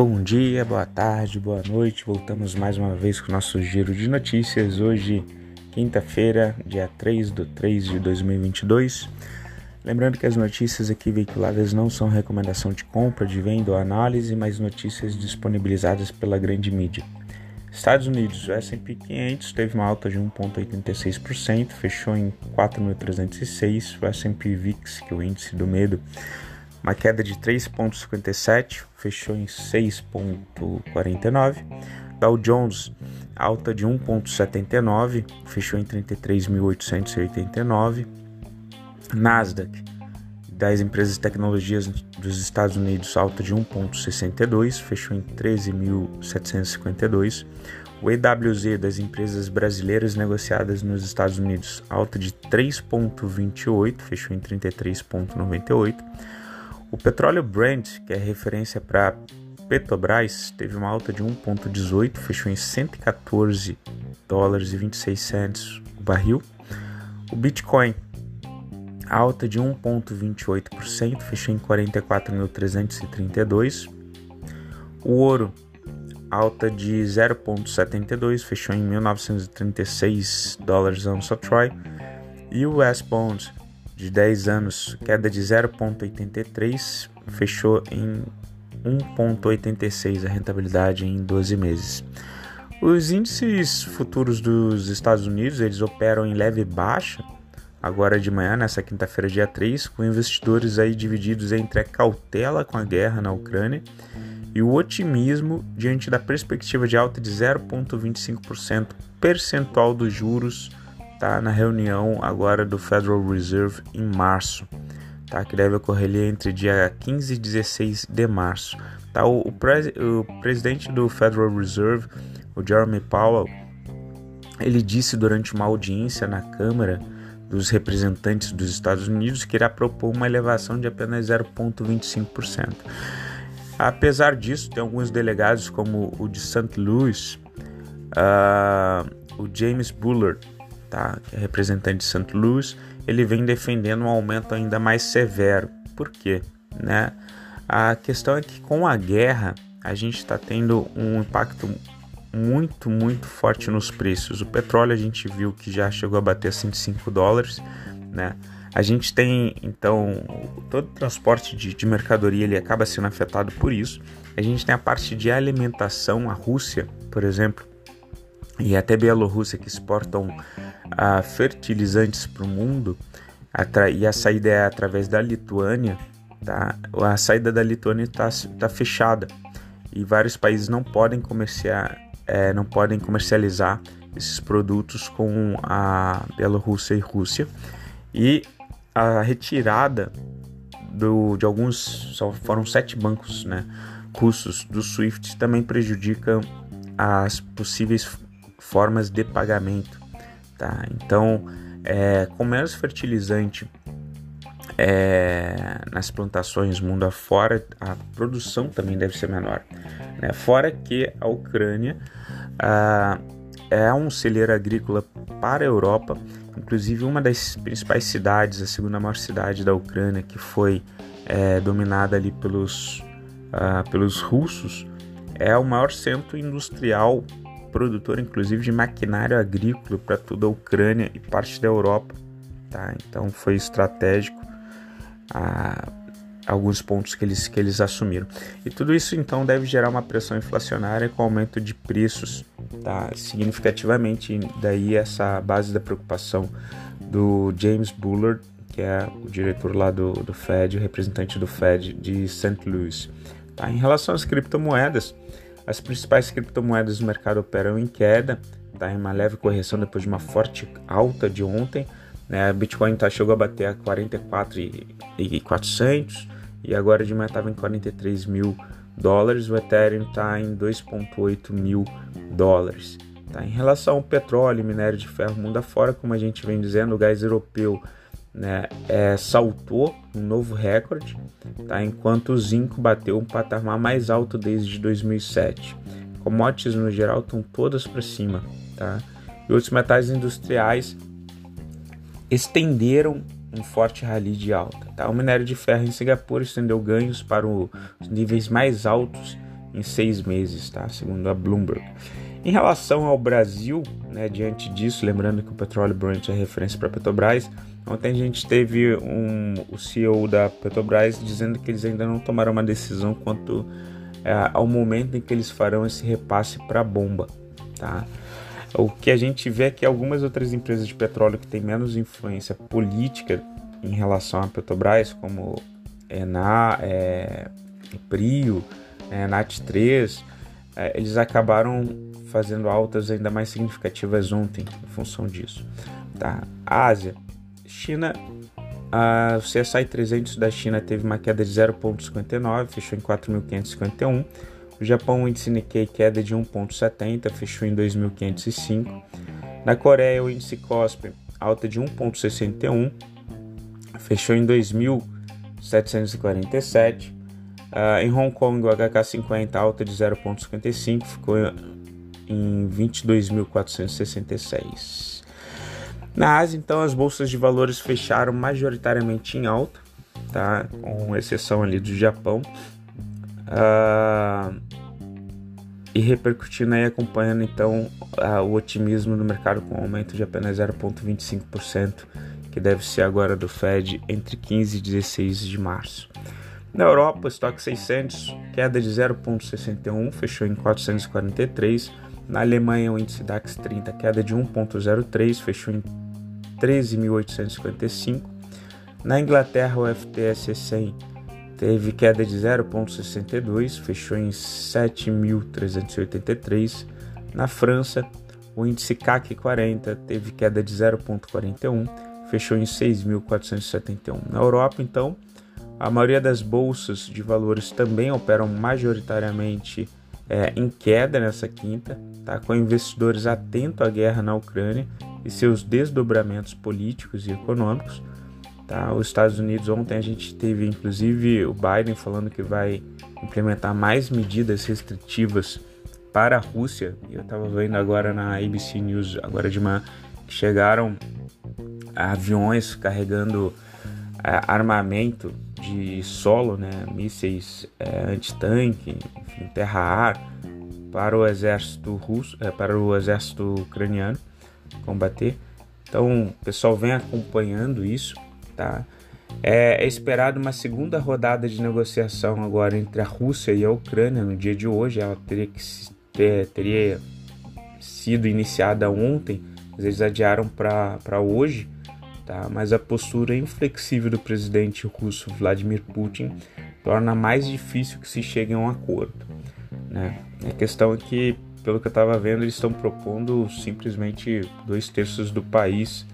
Bom dia, boa tarde, boa noite. Voltamos mais uma vez com o nosso giro de notícias. Hoje, quinta-feira, dia 3 de 3 de 2022. Lembrando que as notícias aqui veiculadas não são recomendação de compra, de venda ou análise, mas notícias disponibilizadas pela grande mídia. Estados Unidos, o S&P 500 teve uma alta de 1,86%, fechou em 4.306. O S&P VIX, que é o índice do medo, uma queda de 3,57, fechou em 6,49. Dow Jones, alta de 1,79, fechou em 33.889. Nasdaq, das empresas de tecnologias dos Estados Unidos, alta de 1,62, fechou em 13.752. O EWZ das empresas brasileiras negociadas nos Estados Unidos, alta de 3,28, fechou em 33,98. O petróleo Brent, que é referência para Petrobras, teve uma alta de 1,18, fechou em 114 dólares e 26 cents o barril. O Bitcoin, alta de 1,28%, fechou em 44.332. O ouro, alta de 0,72, fechou em 1.936 dólares a Troy. E o US Bond, de 10 anos, queda de 0,83, fechou em 1,86 a rentabilidade em 12 meses. Os índices futuros dos Estados Unidos eles operam em leve baixa agora de manhã, nessa quinta-feira, dia 3, com investidores aí divididos entre a cautela com a guerra na Ucrânia e o otimismo diante da perspectiva de alta de 0,25% percentual dos juros tá, na reunião agora do Federal Reserve em março, tá, que deve ocorrer ali entre dia 15 e 16 de março. Tá, o, o, o presidente do Federal Reserve, o Jeremy Powell, ele disse durante uma audiência na Câmara dos Representantes dos Estados Unidos que irá propor uma elevação de apenas 0,25%. Apesar disso, tem alguns delegados, como o de St. Louis, uh, o James Bullard, tá? é representante de St. Louis, ele vem defendendo um aumento ainda mais severo. Por quê? Né? A questão é que com a guerra a gente está tendo um impacto muito, muito forte nos preços. O petróleo a gente viu que já chegou a bater 105 dólares, né? A gente tem, então, todo o transporte de, de, mercadoria ele acaba sendo afetado por isso. A gente tem a parte de alimentação, a Rússia, por exemplo, e até Bielorrússia que exportam uh, fertilizantes para o mundo e a saída é através da Lituânia, tá? a saída da Lituânia está tá fechada e vários países não podem comerciar, é, não podem comercializar esses produtos com a Bielorrússia e Rússia e a retirada do, de alguns só foram sete bancos né, russos do SWIFT também prejudica as possíveis formas de pagamento. Tá? Então, é, menos fertilizante é, nas plantações mundo afora, a produção também deve ser menor. Né? Fora que a Ucrânia ah, é um celeiro agrícola para a Europa, inclusive uma das principais cidades, a segunda maior cidade da Ucrânia, que foi é, dominada ali pelos, ah, pelos russos, é o maior centro industrial produtor inclusive de maquinário agrícola para toda a Ucrânia e parte da Europa. Tá? Então foi estratégico a, alguns pontos que eles, que eles assumiram. E tudo isso então deve gerar uma pressão inflacionária com aumento de preços tá? significativamente. Daí essa base da preocupação do James Bullard, que é o diretor lá do, do Fed, o representante do Fed de St. Louis. Tá? Em relação às criptomoedas, as principais criptomoedas do mercado operam em queda, tá em uma leve correção depois de uma forte alta de ontem. Né? Bitcoin tá, chegou a bater a 44,400 e agora de manhã estava em 43 mil dólares. O Ethereum está em 2,8 mil dólares. Tá? Em relação ao petróleo e minério de ferro mundo afora, como a gente vem dizendo, o gás europeu né, é, saltou um novo recorde, tá? enquanto o zinco bateu um patamar mais alto desde 2007. Commodities no geral estão todas para cima, tá? E outros metais industriais estenderam um forte rally de alta. Tá? O minério de ferro em Singapura estendeu ganhos para os níveis mais altos em seis meses, tá? segundo a Bloomberg. Em relação ao Brasil, né, diante disso, lembrando que o petróleo Brent é referência para a Petrobras, ontem a gente teve um, o CEO da Petrobras dizendo que eles ainda não tomaram uma decisão quanto é, ao momento em que eles farão esse repasse para a bomba. Tá? O que a gente vê é que algumas outras empresas de petróleo que têm menos influência política em relação à Petrobras, como Ena, é, Prio, é, NAT3, é, eles acabaram fazendo altas ainda mais significativas ontem em função disso. Tá? Ásia, China, a CSI 300 da China teve uma queda de 0,59, fechou em 4.551. O Japão, o índice Nikkei queda de 1,70, fechou em 2.505. Na Coreia, o índice KOSPI alta de 1,61, fechou em 2.747. Uh, em Hong Kong, o HK50 alta de 0,55, ficou em 22.466. Na Ásia, então, as bolsas de valores fecharam majoritariamente em alta, tá? com exceção ali do Japão. Uh, e repercutindo aí, acompanhando então uh, o otimismo no mercado com um aumento de apenas 0,25%, que deve ser agora do Fed entre 15 e 16 de março. Na Europa, o estoque 600, queda de 0,61, fechou em 443. Na Alemanha, o índice DAX 30, queda de 1,03, fechou em 13.855. Na Inglaterra, o FTSE 100 teve queda de 0,62, fechou em 7.383. Na França, o índice CAC 40 teve queda de 0,41, fechou em 6.471. Na Europa, então, a maioria das bolsas de valores também operam majoritariamente é, em queda nessa quinta, tá? com investidores atentos à guerra na Ucrânia e seus desdobramentos políticos e econômicos. Tá? Os Estados Unidos, ontem a gente teve inclusive o Biden falando que vai implementar mais medidas restritivas para a Rússia. Eu estava vendo agora na ABC News, agora de manhã, que chegaram aviões carregando é, armamento de solo, né, mísseis é, antitanque, terra-ar, para o exército russo, é, para o exército ucraniano combater. Então, o pessoal vem acompanhando isso Tá? É, é esperado uma segunda rodada de negociação agora entre a Rússia e a Ucrânia no dia de hoje. Ela teria que ter, teria sido iniciada ontem, mas eles adiaram para hoje. Tá? Mas a postura inflexível do presidente russo Vladimir Putin torna mais difícil que se chegue a um acordo. Né? A questão é que, pelo que eu estava vendo, eles estão propondo simplesmente dois terços do país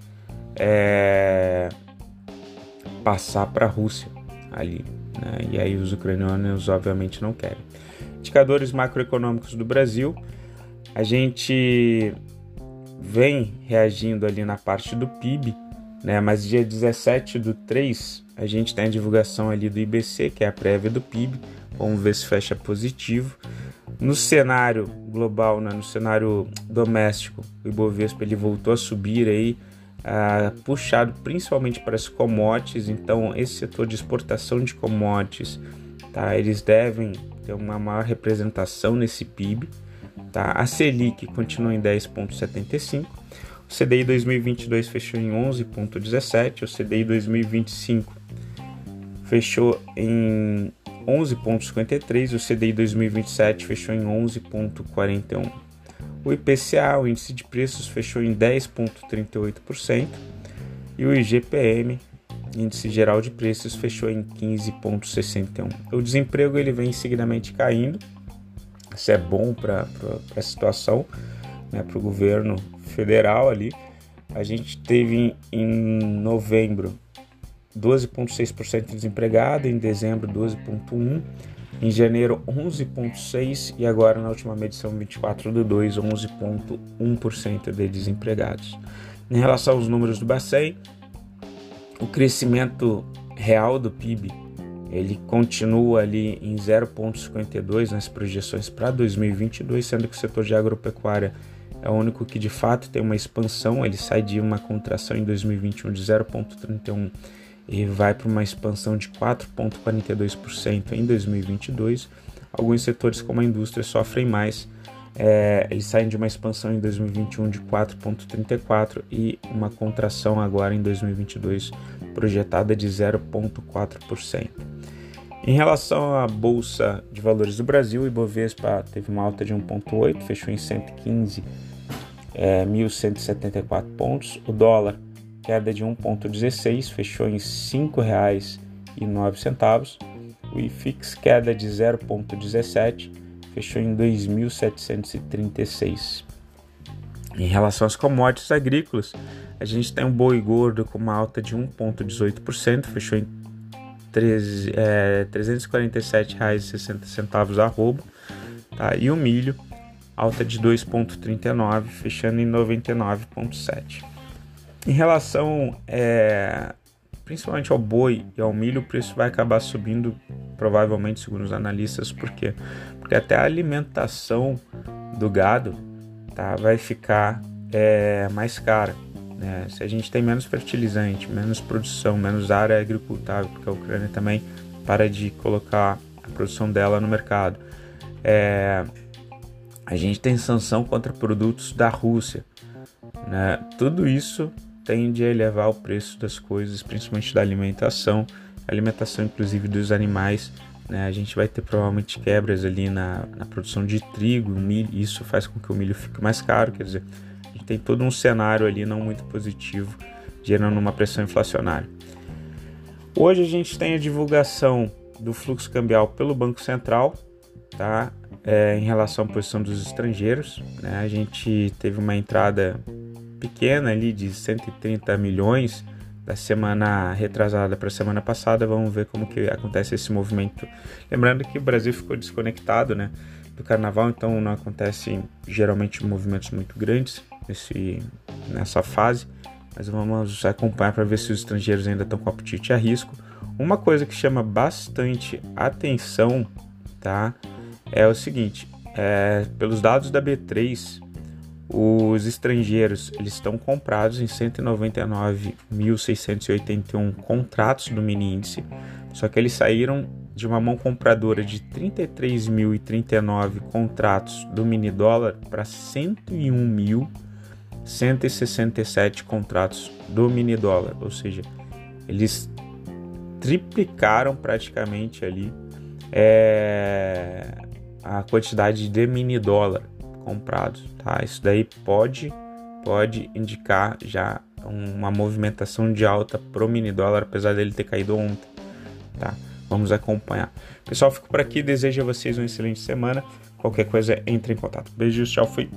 é, passar para a Rússia ali. Né? E aí os ucranianos obviamente não querem. Indicadores macroeconômicos do Brasil, a gente vem reagindo ali na parte do PIB, né? mas dia 17 do 3 a gente tem a divulgação ali do IBC, que é a prévia do PIB, vamos ver se fecha positivo. No cenário global, né? no cenário doméstico, o Ibovespa ele voltou a subir aí Uh, puxado principalmente para as commodities, então esse setor de exportação de commodities, tá, eles devem ter uma maior representação nesse PIB. Tá? A Selic continua em 10,75, o CDI 2022 fechou em 11,17, o CDI 2025 fechou em 11,53, o CDI 2027 fechou em 11,41. O IPCA, o índice de preços, fechou em 10,38% e o IGPM, índice geral de preços, fechou em 15,61%. O desemprego ele vem seguidamente caindo, isso é bom para a situação, né, para o governo federal ali. A gente teve em novembro 12,6% desempregado, em dezembro 12,1%, em janeiro, 11,6% e agora na última medição 24 do 2, 11,1% de desempregados. Em relação aos números do Bacen, o crescimento real do PIB ele continua ali em 0,52 nas projeções para 2022, sendo que o setor de agropecuária é o único que de fato tem uma expansão, ele sai de uma contração em 2021 de 0,31 e vai para uma expansão de 4,42% em 2022. alguns setores como a indústria sofrem mais. É, eles saem de uma expansão em 2021 de 4,34 e uma contração agora em 2022 projetada de 0,4%. Em relação à Bolsa de Valores do Brasil, o Ibovespa teve uma alta de 1,8, fechou em 115 é, 1.174 pontos. O dólar, queda de 1,16, fechou em R$ 5,09. O IFIX, queda de 0,17, fechou em 2.736. Em relação às commodities agrícolas, a gente tem um boi gordo com uma alta de 1,18%, fechou em é, R$ 347,60 arroba, tá? e o milho alta de 2,39, fechando em 99,7. Em relação é, principalmente ao boi e ao milho, o preço vai acabar subindo, provavelmente, segundo os analistas, por quê? Porque até a alimentação do gado tá, vai ficar é, mais cara. Né? Se a gente tem menos fertilizante, menos produção, menos área agricultável, porque a Ucrânia também para de colocar a produção dela no mercado. É, a gente tem sanção contra produtos da Rússia. Né? Tudo isso tende a elevar o preço das coisas, principalmente da alimentação, alimentação inclusive dos animais. Né? A gente vai ter provavelmente quebras ali na, na produção de trigo, milho, isso faz com que o milho fique mais caro, quer dizer, a gente tem todo um cenário ali não muito positivo, gerando uma pressão inflacionária. Hoje a gente tem a divulgação do fluxo cambial pelo Banco Central, tá? É, em relação à posição dos estrangeiros. Né? A gente teve uma entrada pequena ali de 130 milhões da semana retrasada para a semana passada. Vamos ver como que acontece esse movimento. Lembrando que o Brasil ficou desconectado, né, do Carnaval, então não acontecem geralmente movimentos muito grandes nesse, nessa fase. Mas vamos acompanhar para ver se os estrangeiros ainda estão com apetite a risco. Uma coisa que chama bastante atenção, tá? É o seguinte: é, pelos dados da B3, os estrangeiros eles estão comprados em 199.681 contratos do mini índice, só que eles saíram de uma mão compradora de 33.039 contratos do mini dólar para 101.167 contratos do mini dólar, ou seja, eles triplicaram praticamente ali é, a quantidade de mini dólar comprados, tá? Isso daí pode pode indicar já uma movimentação de alta pro mini dólar, apesar dele ter caído ontem, tá? Vamos acompanhar. Pessoal, fico por aqui, desejo a vocês uma excelente semana. Qualquer coisa, entre em contato. Beijos, tchau, fui.